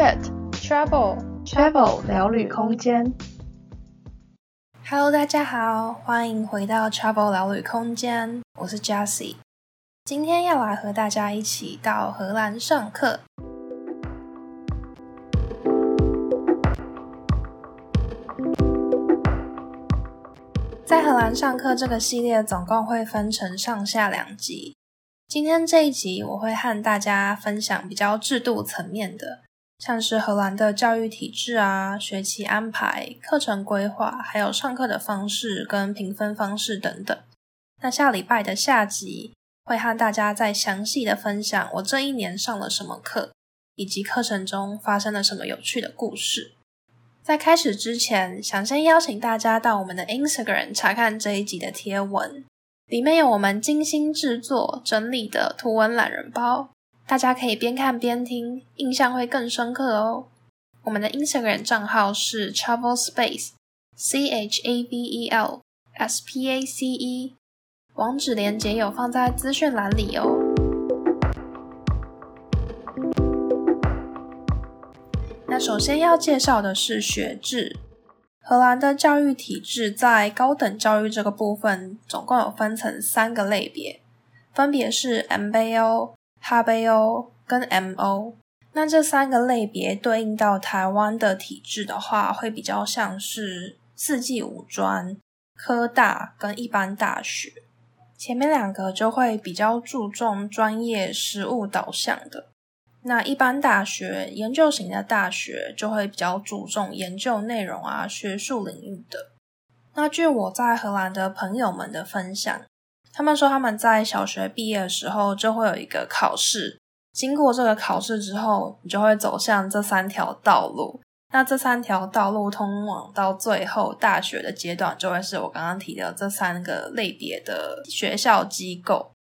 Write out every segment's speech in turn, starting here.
Chat Travel Travel 聊旅空间。Hello，大家好，欢迎回到 Travel 聊旅空间，我是 Jessie，今天要来和大家一起到荷兰上课。在荷兰上课这个系列总共会分成上下两集。今天这一集我会和大家分享比较制度层面的，像是荷兰的教育体制啊、学期安排、课程规划，还有上课的方式跟评分方式等等。那下礼拜的下集会和大家再详细的分享我这一年上了什么课，以及课程中发生了什么有趣的故事。在开始之前，想先邀请大家到我们的 Instagram 查看这一集的贴文。里面有我们精心制作整理的图文懒人包，大家可以边看边听，印象会更深刻哦。我们的 Instagram 账号是 Travel Space，C H A V E L S P A C E，网址连接有放在资讯栏里哦。那首先要介绍的是学制。荷兰的教育体制在高等教育这个部分，总共有分成三个类别，分别是 MBO、哈贝欧跟 MO。那这三个类别对应到台湾的体制的话，会比较像是四技五专、科大跟一般大学。前面两个就会比较注重专业实务导向的。那一般大学、研究型的大学就会比较注重研究内容啊、学术领域的。那据我在荷兰的朋友们的分享，他们说他们在小学毕业的时候就会有一个考试，经过这个考试之后，你就会走向这三条道路。那这三条道路通往到最后大学的阶段，就会是我刚刚提的这三个类别的学校机构。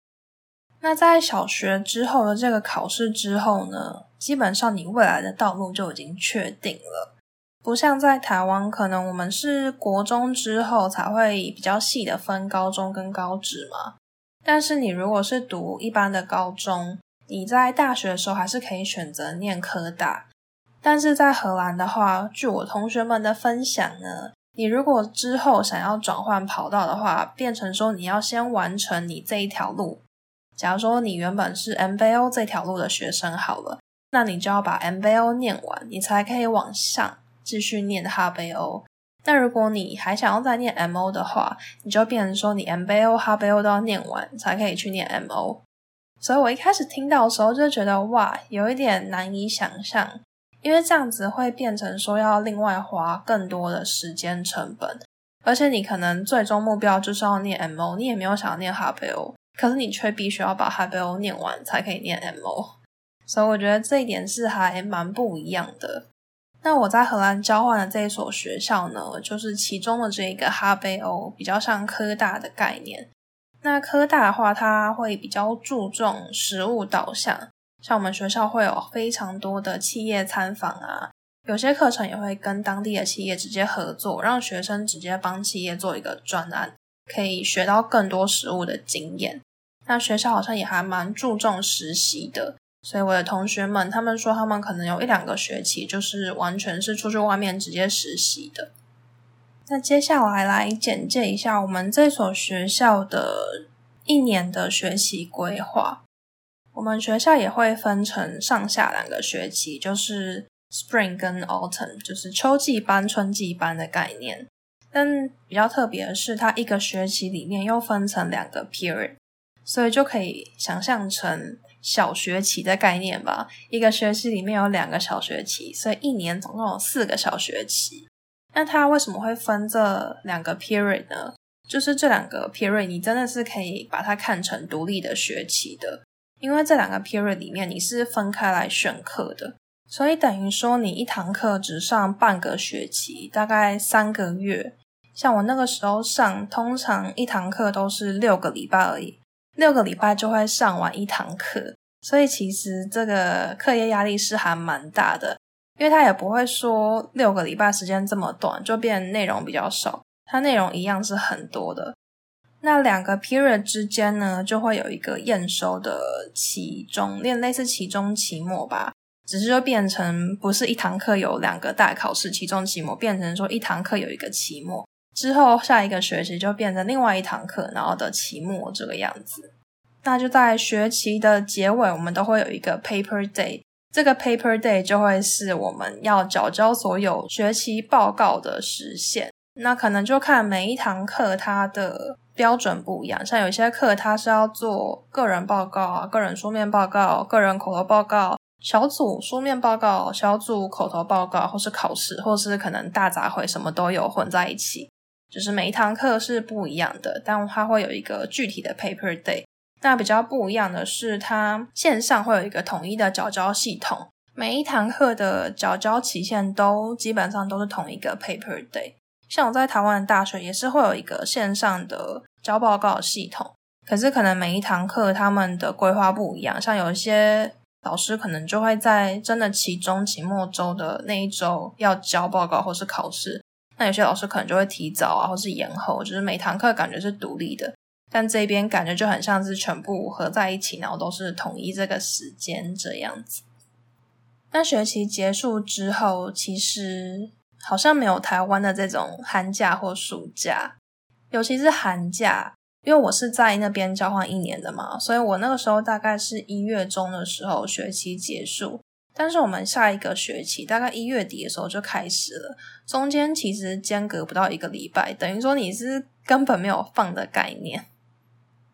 那在小学之后的这个考试之后呢，基本上你未来的道路就已经确定了，不像在台湾，可能我们是国中之后才会比较细的分高中跟高职嘛。但是你如果是读一般的高中，你在大学的时候还是可以选择念科大。但是在荷兰的话，据我同学们的分享呢，你如果之后想要转换跑道的话，变成说你要先完成你这一条路。假如说你原本是 MBO 这条路的学生好了，那你就要把 MBO 念完，你才可以往上继续念 HBO。那如果你还想要再念 MO 的话，你就变成说你 MBO、HBO 都要念完，才可以去念 MO。所以我一开始听到的时候就觉得哇，有一点难以想象，因为这样子会变成说要另外花更多的时间成本，而且你可能最终目标就是要念 MO，你也没有想要念 HBO。可是你却必须要把 HBO 念完才可以念 MO，所以我觉得这一点是还蛮不一样的。那我在荷兰交换的这一所学校呢，就是其中的这一个哈贝欧比较像科大的概念。那科大的话，它会比较注重实务导向，像我们学校会有非常多的企业参访啊，有些课程也会跟当地的企业直接合作，让学生直接帮企业做一个专案，可以学到更多实务的经验。那学校好像也还蛮注重实习的，所以我的同学们他们说他们可能有一两个学期就是完全是出去外面直接实习的。那接下来来简介一下我们这所学校的一年的学期规划。我们学校也会分成上下两个学期，就是 Spring 跟 Autumn，就是秋季班、春季班的概念。但比较特别的是，它一个学期里面又分成两个 period。所以就可以想象成小学期的概念吧，一个学期里面有两个小学期，所以一年总共有四个小学期。那它为什么会分这两个 period 呢？就是这两个 period 你真的是可以把它看成独立的学期的，因为这两个 period 里面你是分开来选课的，所以等于说你一堂课只上半个学期，大概三个月。像我那个时候上，通常一堂课都是六个礼拜而已。六个礼拜就会上完一堂课，所以其实这个课业压力是还蛮大的，因为他也不会说六个礼拜时间这么短就变内容比较少，它内容一样是很多的。那两个 period 之间呢，就会有一个验收的期中，练类似期中、期末吧，只是就变成不是一堂课有两个大考试，期中、期末，变成说一堂课有一个期末，之后下一个学期就变成另外一堂课，然后的期末这个样子。那就在学期的结尾，我们都会有一个 paper day，这个 paper day 就会是我们要缴交所有学期报告的时限。那可能就看每一堂课它的标准不一样，像有些课它是要做个人报告啊、个人书面报告、个人口头报告、小组书面报告、小组口头报告，或是考试，或是可能大杂烩，什么都有混在一起。就是每一堂课是不一样的，但它会有一个具体的 paper day。那比较不一样的是，它线上会有一个统一的缴交系统，每一堂课的缴交期限都基本上都是同一个 paper day。像我在台湾的大学也是会有一个线上的交报告系统，可是可能每一堂课他们的规划不一样，像有一些老师可能就会在真的期中、期末周的那一周要交报告或是考试，那有些老师可能就会提早啊，或是延后，就是每堂课感觉是独立的，但这边感觉就很像是全部合在一起，然后都是统一这个时间这样子。那学期结束之后，其实。好像没有台湾的这种寒假或暑假，尤其是寒假，因为我是在那边交换一年的嘛，所以我那个时候大概是一月中的时候学期结束，但是我们下一个学期大概一月底的时候就开始了，中间其实间隔不到一个礼拜，等于说你是根本没有放的概念。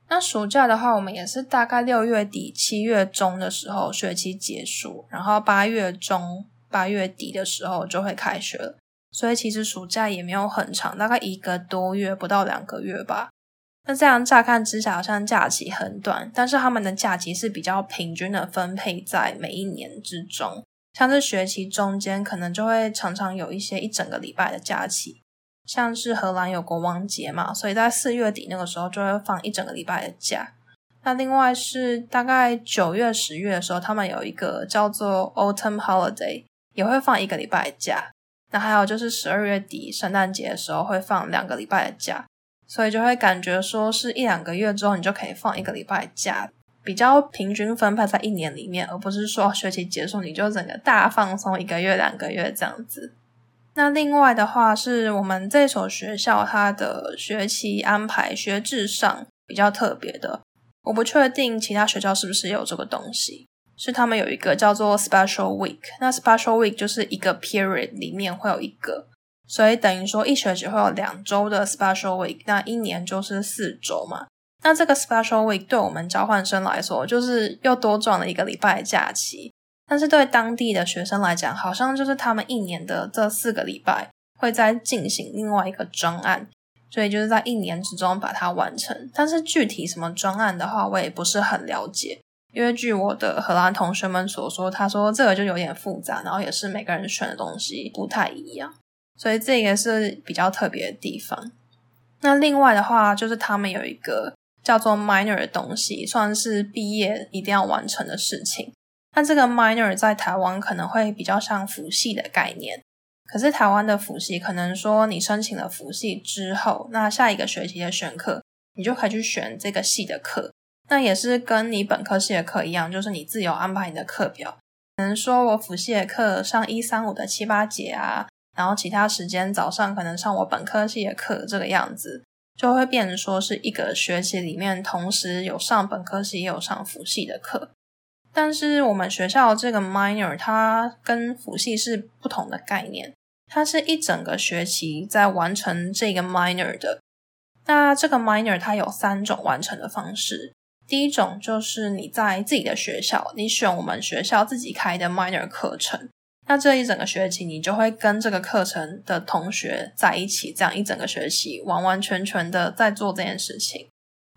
那暑假的话，我们也是大概六月底七月中的时候学期结束，然后八月中。八月底的时候就会开学了，所以其实暑假也没有很长，大概一个多月，不到两个月吧。那这样乍看之下好像假期很短，但是他们的假期是比较平均的分配在每一年之中。像是学期中间可能就会常常有一些一整个礼拜的假期，像是荷兰有国王节嘛，所以在四月底那个时候就会放一整个礼拜的假。那另外是大概九月、十月的时候，他们有一个叫做 Autumn Holiday。也会放一个礼拜的假，那还有就是十二月底圣诞节的时候会放两个礼拜的假，所以就会感觉说是一两个月之后你就可以放一个礼拜假，比较平均分配在一年里面，而不是说学期结束你就整个大放松一个月两个月这样子。那另外的话是我们这所学校它的学期安排学制上比较特别的，我不确定其他学校是不是有这个东西。是他们有一个叫做 Special Week，那 Special Week 就是一个 period 里面会有一个，所以等于说一学期会有两周的 Special Week，那一年就是四周嘛。那这个 Special Week 对我们交换生来说，就是又多赚了一个礼拜的假期，但是对当地的学生来讲，好像就是他们一年的这四个礼拜会再进行另外一个专案，所以就是在一年之中把它完成。但是具体什么专案的话，我也不是很了解。因为据我的荷兰同学们所说，他说这个就有点复杂，然后也是每个人选的东西不太一样，所以这个是比较特别的地方。那另外的话，就是他们有一个叫做 minor 的东西，算是毕业一定要完成的事情。那这个 minor 在台湾可能会比较像辅系的概念，可是台湾的辅系可能说你申请了辅系之后，那下一个学期的选课，你就可以去选这个系的课。那也是跟你本科系的课一样，就是你自由安排你的课表。可能说我辅系的课上一三五的七八节啊，然后其他时间早上可能上我本科系的课，这个样子就会变成说是一个学期里面同时有上本科系也有上辅系的课。但是我们学校这个 minor 它跟辅系是不同的概念，它是一整个学期在完成这个 minor 的。那这个 minor 它有三种完成的方式。第一种就是你在自己的学校，你选我们学校自己开的 minor 课程，那这一整个学期你就会跟这个课程的同学在一起，这样一整个学期完完全全的在做这件事情。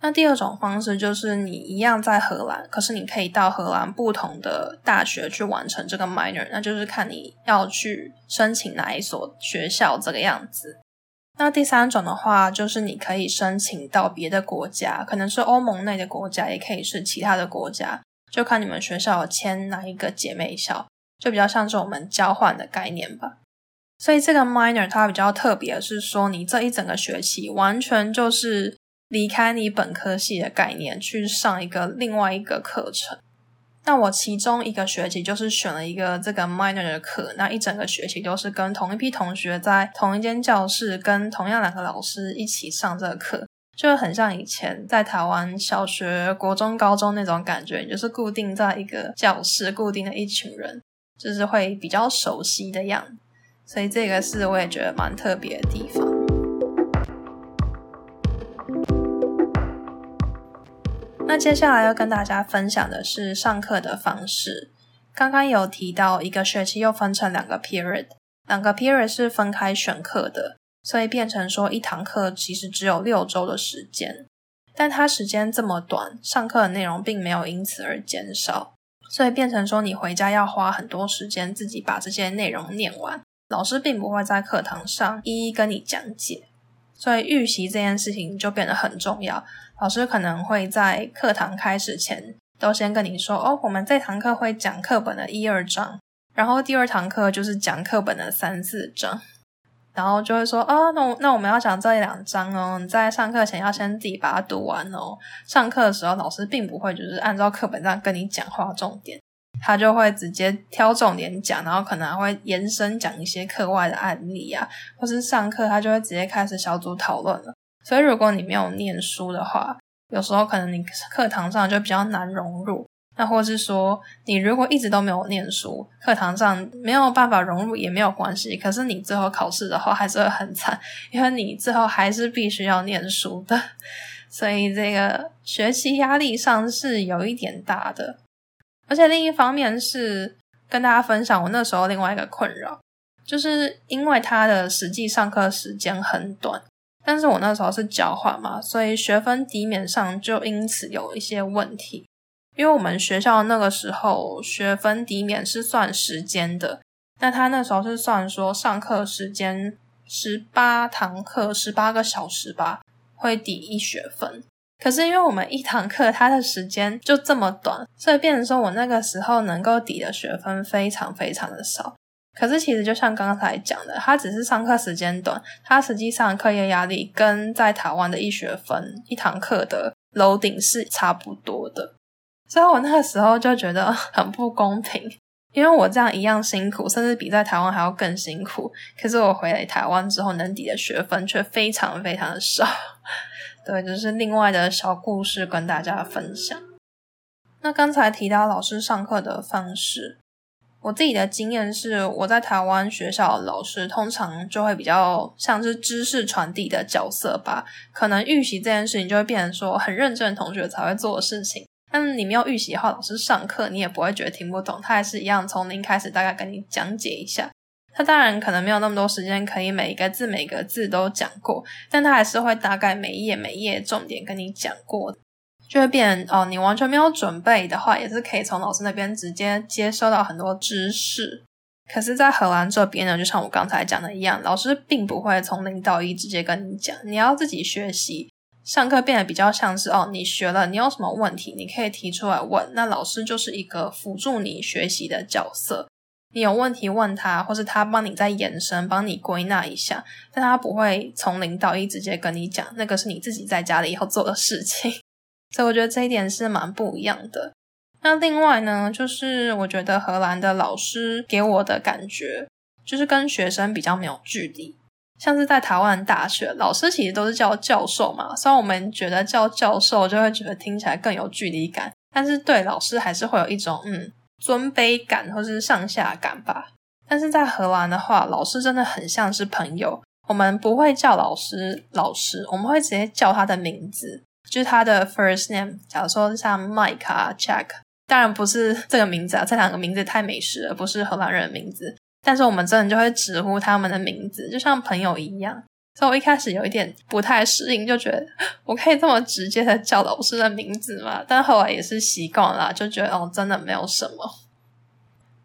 那第二种方式就是你一样在荷兰，可是你可以到荷兰不同的大学去完成这个 minor，那就是看你要去申请哪一所学校这个样子。那第三种的话，就是你可以申请到别的国家，可能是欧盟内的国家，也可以是其他的国家，就看你们学校签哪一个姐妹校，就比较像是我们交换的概念吧。所以这个 minor 它比较特别是说，你这一整个学期完全就是离开你本科系的概念，去上一个另外一个课程。那我其中一个学期就是选了一个这个 minor 的课，那一整个学期都是跟同一批同学在同一间教室，跟同样两个老师一起上这个课，就很像以前在台湾小学、国中、高中那种感觉，就是固定在一个教室，固定的一群人，就是会比较熟悉的样。所以这个是我也觉得蛮特别的地方。那接下来要跟大家分享的是上课的方式。刚刚有提到一个学期又分成两个 period，两个 period 是分开选课的，所以变成说一堂课其实只有六周的时间。但它时间这么短，上课的内容并没有因此而减少，所以变成说你回家要花很多时间自己把这些内容念完。老师并不会在课堂上一一跟你讲解，所以预习这件事情就变得很重要。老师可能会在课堂开始前都先跟你说：“哦，我们这堂课会讲课本的一二章，然后第二堂课就是讲课本的三四章。”然后就会说：“哦，那我那我们要讲这两章哦，你在上课前要先自己把它读完哦。”上课的时候，老师并不会就是按照课本上跟你讲话重点，他就会直接挑重点讲，然后可能还会延伸讲一些课外的案例啊，或是上课他就会直接开始小组讨论了。所以，如果你没有念书的话，有时候可能你课堂上就比较难融入。那或是说，你如果一直都没有念书，课堂上没有办法融入也没有关系。可是你最后考试的话，还是会很惨，因为你最后还是必须要念书的。所以，这个学习压力上是有一点大的。而且另一方面是跟大家分享我那时候另外一个困扰，就是因为他的实际上课时间很短。但是我那时候是交换嘛，所以学分抵免上就因此有一些问题。因为我们学校那个时候学分抵免是算时间的，那他那时候是算说上课时间十八堂课十八个小时吧，会抵一学分。可是因为我们一堂课它的时间就这么短，所以变成说我那个时候能够抵的学分非常非常的少。可是其实就像刚才讲的，他只是上课时间短，他实际上课业压力跟在台湾的一学分一堂课的楼顶是差不多的，所以我那个时候就觉得 很不公平，因为我这样一样辛苦，甚至比在台湾还要更辛苦，可是我回来台湾之后能抵的学分却非常非常的少，对，就是另外的小故事跟大家分享。那刚才提到老师上课的方式。我自己的经验是，我在台湾学校老师通常就会比较像是知识传递的角色吧，可能预习这件事情就会变成说很认真的同学才会做的事情。但你没有预习的话，老师上课你也不会觉得听不懂，他还是一样从零开始大概跟你讲解一下。他当然可能没有那么多时间可以每一个字每一个字都讲过，但他还是会大概每一页每一页重点跟你讲过。就会变哦，你完全没有准备的话，也是可以从老师那边直接接收到很多知识。可是，在荷兰这边呢，就像我刚才讲的一样，老师并不会从零到一直接跟你讲，你要自己学习。上课变得比较像是哦，你学了，你有什么问题，你可以提出来问，那老师就是一个辅助你学习的角色。你有问题问他，或是他帮你再延伸，帮你归纳一下，但他不会从零到一直接跟你讲，那个是你自己在家里以后做的事情。所以我觉得这一点是蛮不一样的。那另外呢，就是我觉得荷兰的老师给我的感觉，就是跟学生比较没有距离。像是在台湾大学，老师其实都是叫教授嘛，虽然我们觉得叫教授就会觉得听起来更有距离感，但是对老师还是会有一种嗯尊卑感或是上下感吧。但是在荷兰的话，老师真的很像是朋友，我们不会叫老师老师，我们会直接叫他的名字。就是他的 first name，假如说像 Mike 啊、Jack，当然不是这个名字啊，这两个名字太美式了，不是荷兰人的名字。但是我们真的就会直呼他们的名字，就像朋友一样。所以我一开始有一点不太适应，就觉得我可以这么直接的叫老师的名字吗？但后来也是习惯了，就觉得哦，真的没有什么。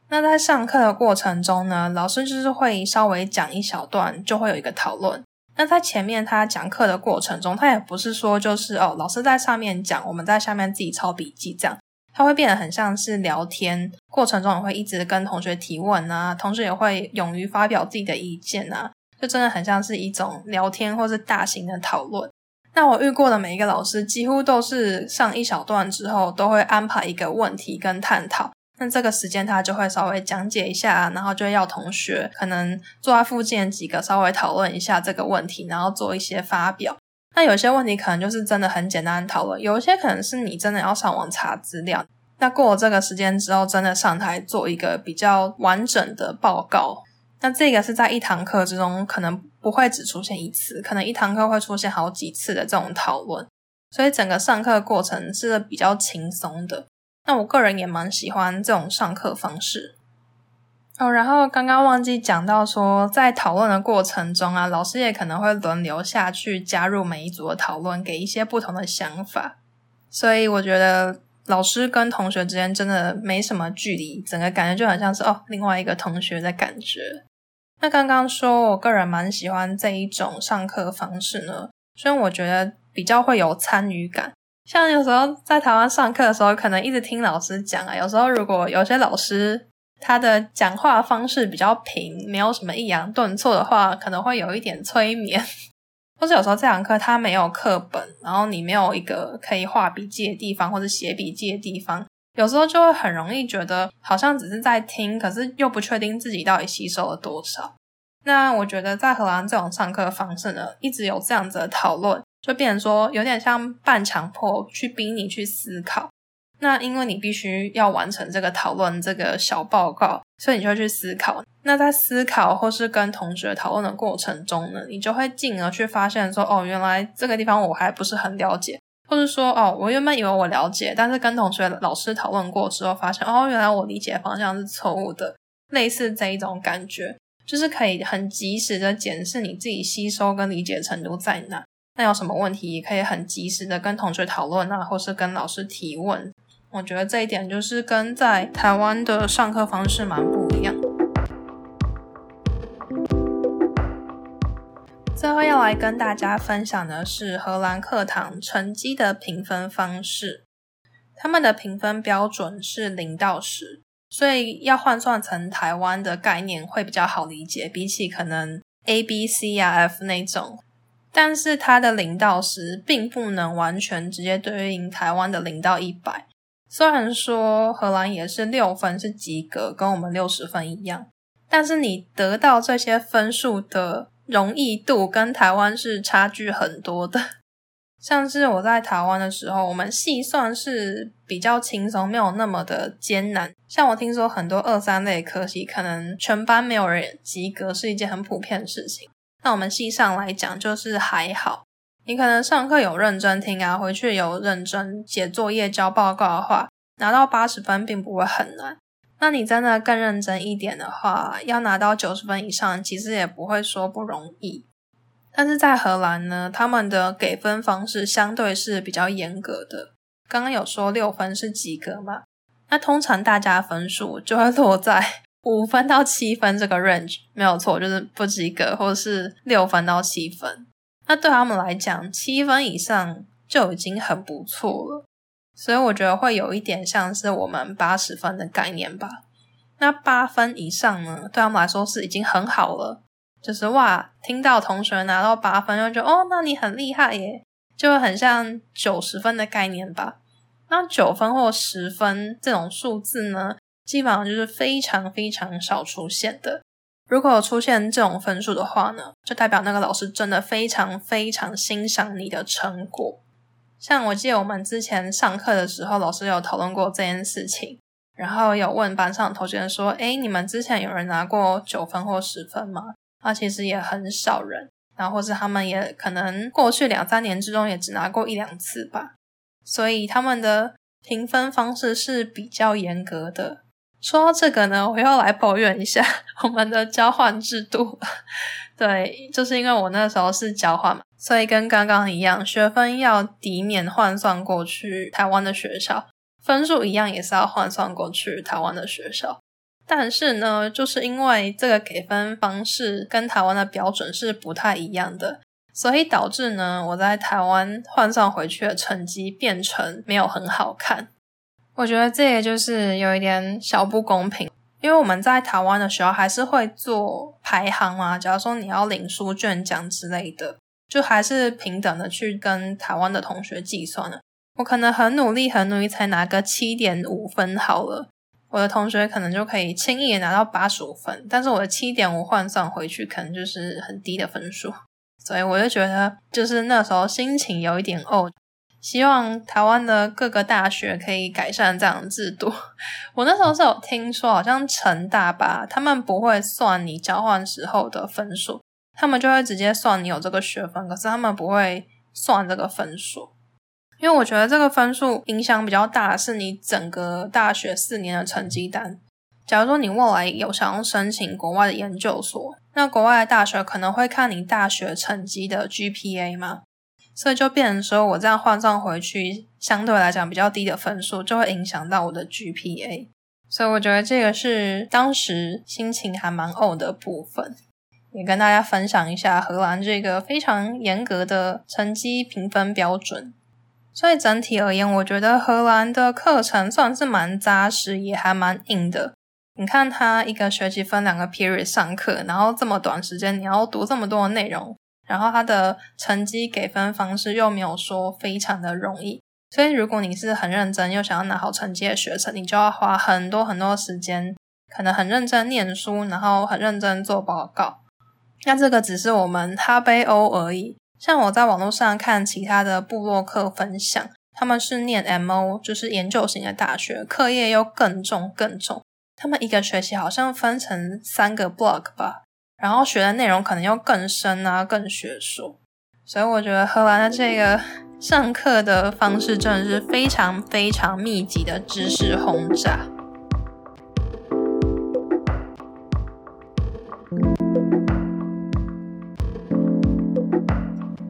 那在上课的过程中呢，老师就是会稍微讲一小段，就会有一个讨论。那在前面他讲课的过程中，他也不是说就是哦，老师在上面讲，我们在下面自己抄笔记这样，他会变得很像是聊天，过程中也会一直跟同学提问啊，同时也会勇于发表自己的意见啊，就真的很像是一种聊天或是大型的讨论。那我遇过的每一个老师，几乎都是上一小段之后，都会安排一个问题跟探讨。那这个时间他就会稍微讲解一下，然后就要同学可能坐在附近几个稍微讨论一下这个问题，然后做一些发表。那有些问题可能就是真的很简单讨论，有一些可能是你真的要上网查资料。那过了这个时间之后，真的上台做一个比较完整的报告。那这个是在一堂课之中，可能不会只出现一次，可能一堂课会出现好几次的这种讨论，所以整个上课过程是比较轻松的。那我个人也蛮喜欢这种上课方式。哦，然后刚刚忘记讲到说，在讨论的过程中啊，老师也可能会轮流下去加入每一组的讨论，给一些不同的想法。所以我觉得老师跟同学之间真的没什么距离，整个感觉就很像是哦，另外一个同学的感觉。那刚刚说，我个人蛮喜欢这一种上课方式呢，虽然我觉得比较会有参与感。像有时候在台湾上课的时候，可能一直听老师讲啊，有时候如果有些老师他的讲话方式比较平，没有什么抑扬顿挫的话，可能会有一点催眠。或者有时候这堂课他没有课本，然后你没有一个可以画笔记的地方，或者写笔记的地方。有时候就会很容易觉得好像只是在听，可是又不确定自己到底吸收了多少。那我觉得在荷兰这种上课方式呢，一直有这样子的讨论，就变成说有点像半强迫去逼你去思考。那因为你必须要完成这个讨论这个小报告，所以你就会去思考。那在思考或是跟同学讨论的过程中呢，你就会进而去发现说，哦，原来这个地方我还不是很了解。或者说，哦，我原本以为我了解，但是跟同学、老师讨论过之后，发现，哦，原来我理解方向是错误的。类似这一种感觉，就是可以很及时的检视你自己吸收跟理解程度在哪。那有什么问题，也可以很及时的跟同学讨论啊，或是跟老师提问。我觉得这一点就是跟在台湾的上课方式蛮不一样。最后要来跟大家分享的是荷兰课堂成绩的评分方式。他们的评分标准是零到十，所以要换算成台湾的概念会比较好理解，比起可能 A、B、C 啊、F 那种。但是它的零到十并不能完全直接对应台湾的零到一百。虽然说荷兰也是六分是及格，跟我们六十分一样，但是你得到这些分数的。容易度跟台湾是差距很多的，像是我在台湾的时候，我们细算是比较轻松，没有那么的艰难。像我听说很多二三类科系，可能全班没有人及格是一件很普遍的事情。那我们系上来讲，就是还好，你可能上课有认真听啊，回去有认真写作业、交报告的话，拿到八十分并不会很难。那你真的更认真一点的话，要拿到九十分以上，其实也不会说不容易。但是在荷兰呢，他们的给分方式相对是比较严格的。刚刚有说六分是及格嘛？那通常大家分数就会落在五分到七分这个 range，没有错，就是不及格，或者是六分到七分。那对他们来讲，七分以上就已经很不错了。所以我觉得会有一点像是我们八十分的概念吧。那八分以上呢，对他们来说是已经很好了。就是哇，听到同学拿到八分，就觉得哦，那你很厉害耶，就会很像九十分的概念吧。那九分或十分这种数字呢，基本上就是非常非常少出现的。如果出现这种分数的话呢，就代表那个老师真的非常非常欣赏你的成果。像我记得我们之前上课的时候，老师有讨论过这件事情，然后有问班上同学说：“诶，你们之前有人拿过九分或十分吗？”啊，其实也很少人，然后或是他们也可能过去两三年之中也只拿过一两次吧。所以他们的评分方式是比较严格的。说到这个呢，我又来抱怨一下 我们的交换制度。对，就是因为我那时候是交换嘛，所以跟刚刚一样，学分要抵免换算过去台湾的学校，分数一样也是要换算过去台湾的学校。但是呢，就是因为这个给分方式跟台湾的标准是不太一样的，所以导致呢，我在台湾换算回去的成绩变成没有很好看。我觉得这也就是有一点小不公平。因为我们在台湾的时候还是会做排行嘛，假如说你要领书卷奖之类的，就还是平等的去跟台湾的同学计算了。我可能很努力，很努力才拿个七点五分好了，我的同学可能就可以轻易拿到八十五分，但是我的七点五换算回去，可能就是很低的分数。所以我就觉得，就是那时候心情有一点哦，希望台湾的各个大学可以改善这样的制度。我那时候是有听说，好像成大吧，他们不会算你交换时候的分数，他们就会直接算你有这个学分，可是他们不会算这个分数，因为我觉得这个分数影响比较大，是你整个大学四年的成绩单。假如说你未来有想要申请国外的研究所，那国外的大学可能会看你大学成绩的 GPA 嘛，所以就变成说我这样换算回去，相对来讲比较低的分数，就会影响到我的 GPA。所以我觉得这个是当时心情还蛮怄的部分，也跟大家分享一下荷兰这个非常严格的成绩评分标准。所以整体而言，我觉得荷兰的课程算是蛮扎实，也还蛮硬的。你看，他一个学期分两个 period 上课，然后这么短时间你要读这么多的内容，然后他的成绩给分方式又没有说非常的容易，所以如果你是很认真又想要拿好成绩的学生，你就要花很多很多时间，可能很认真念书，然后很认真做报告。那这个只是我们哈贝欧而已。像我在网络上看其他的部落客分享，他们是念 MO，就是研究型的大学，课业又更重更重。他们一个学期好像分成三个 block 吧，然后学的内容可能又更深啊，更学术。所以我觉得荷兰的这个上课的方式真的是非常非常密集的知识轰炸。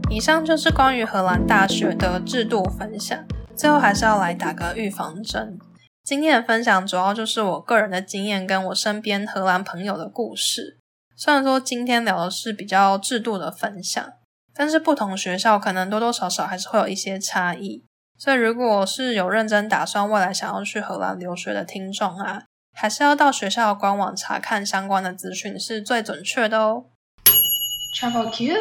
以上就是关于荷兰大学的制度分享，最后还是要来打个预防针。今天的分享主要就是我个人的经验，跟我身边荷兰朋友的故事。虽然说今天聊的是比较制度的分享，但是不同学校可能多多少少还是会有一些差异。所以，如果是有认真打算未来想要去荷兰留学的听众啊，还是要到学校的官网查看相关的资讯是最准确的哦。Travel Q，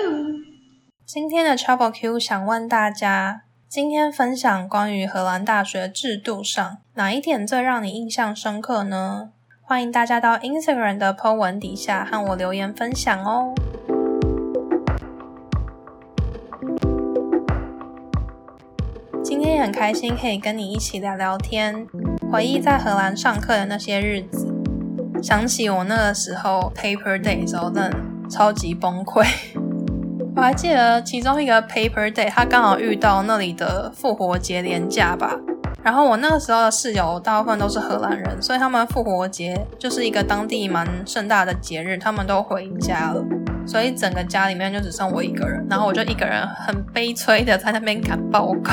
今天的 Travel Q 想问大家。今天分享关于荷兰大学制度上哪一点最让你印象深刻呢？欢迎大家到 Instagram 的 po 文底下和我留言分享哦。今天也很开心可以跟你一起聊聊天，回忆在荷兰上课的那些日子，想起我那个时候 Paper Day 的时候，真的超级崩溃。我还记得其中一个 Paper Day，他刚好遇到那里的复活节连假吧。然后我那个时候的室友大部分都是荷兰人，所以他们复活节就是一个当地蛮盛大的节日，他们都回家了，所以整个家里面就只剩我一个人。然后我就一个人很悲催的在那边赶报告。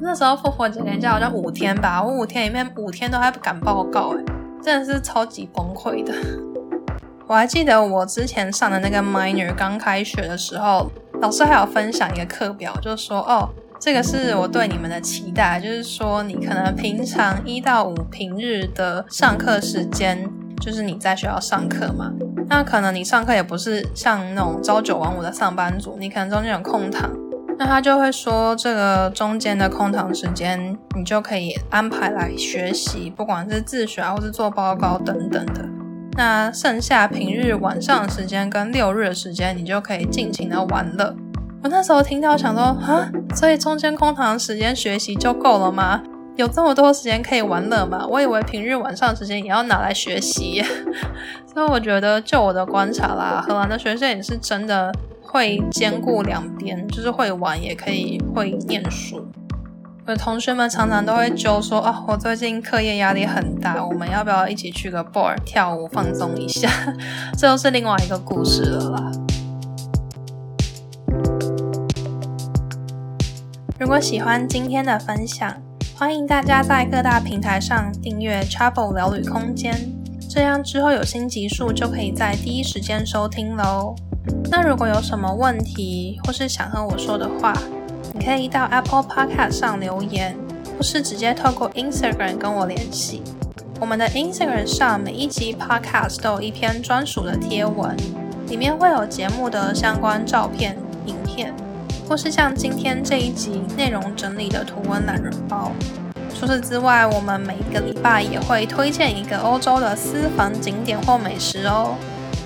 那时候复活节连假好像五天吧，我五天里面五天都还不敢报告，诶，真的是超级崩溃的。我还记得我之前上的那个 minor 刚开学的时候，老师还有分享一个课表，就是说哦，这个是我对你们的期待，就是说你可能平常一到五平日的上课时间，就是你在学校上课嘛，那可能你上课也不是像那种朝九晚五的上班族，你可能中间有空堂，那他就会说这个中间的空堂时间，你就可以安排来学习，不管是自学，或是做报告等等的。那剩下平日晚上的时间跟六日的时间，你就可以尽情的玩乐。我那时候听到想说，啊，所以中间空堂时间学习就够了吗？有这么多时间可以玩乐吗？我以为平日晚上时间也要拿来学习。所以我觉得，就我的观察啦，荷兰的学生也是真的会兼顾两边，就是会玩也可以会念书。我的同学们常常都会揪说啊，我最近课业压力很大，我们要不要一起去个 bar 跳舞放松一下？这又是另外一个故事了啦。如果喜欢今天的分享，欢迎大家在各大平台上订阅 Travel 聊旅空间，这样之后有新集数就可以在第一时间收听喽。那如果有什么问题或是想和我说的话，你可以到 Apple Podcast 上留言，或是直接透过 Instagram 跟我联系。我们的 Instagram 上每一集 Podcast 都有一篇专属的贴文，里面会有节目的相关照片影片，或是像今天这一集内容整理的图文懒人包。除此之外，我们每一个礼拜也会推荐一个欧洲的私房景点或美食哦。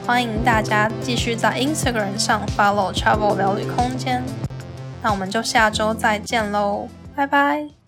欢迎大家继续在 Instagram 上 follow Travel 聊旅空间。那我们就下周再见喽，拜拜。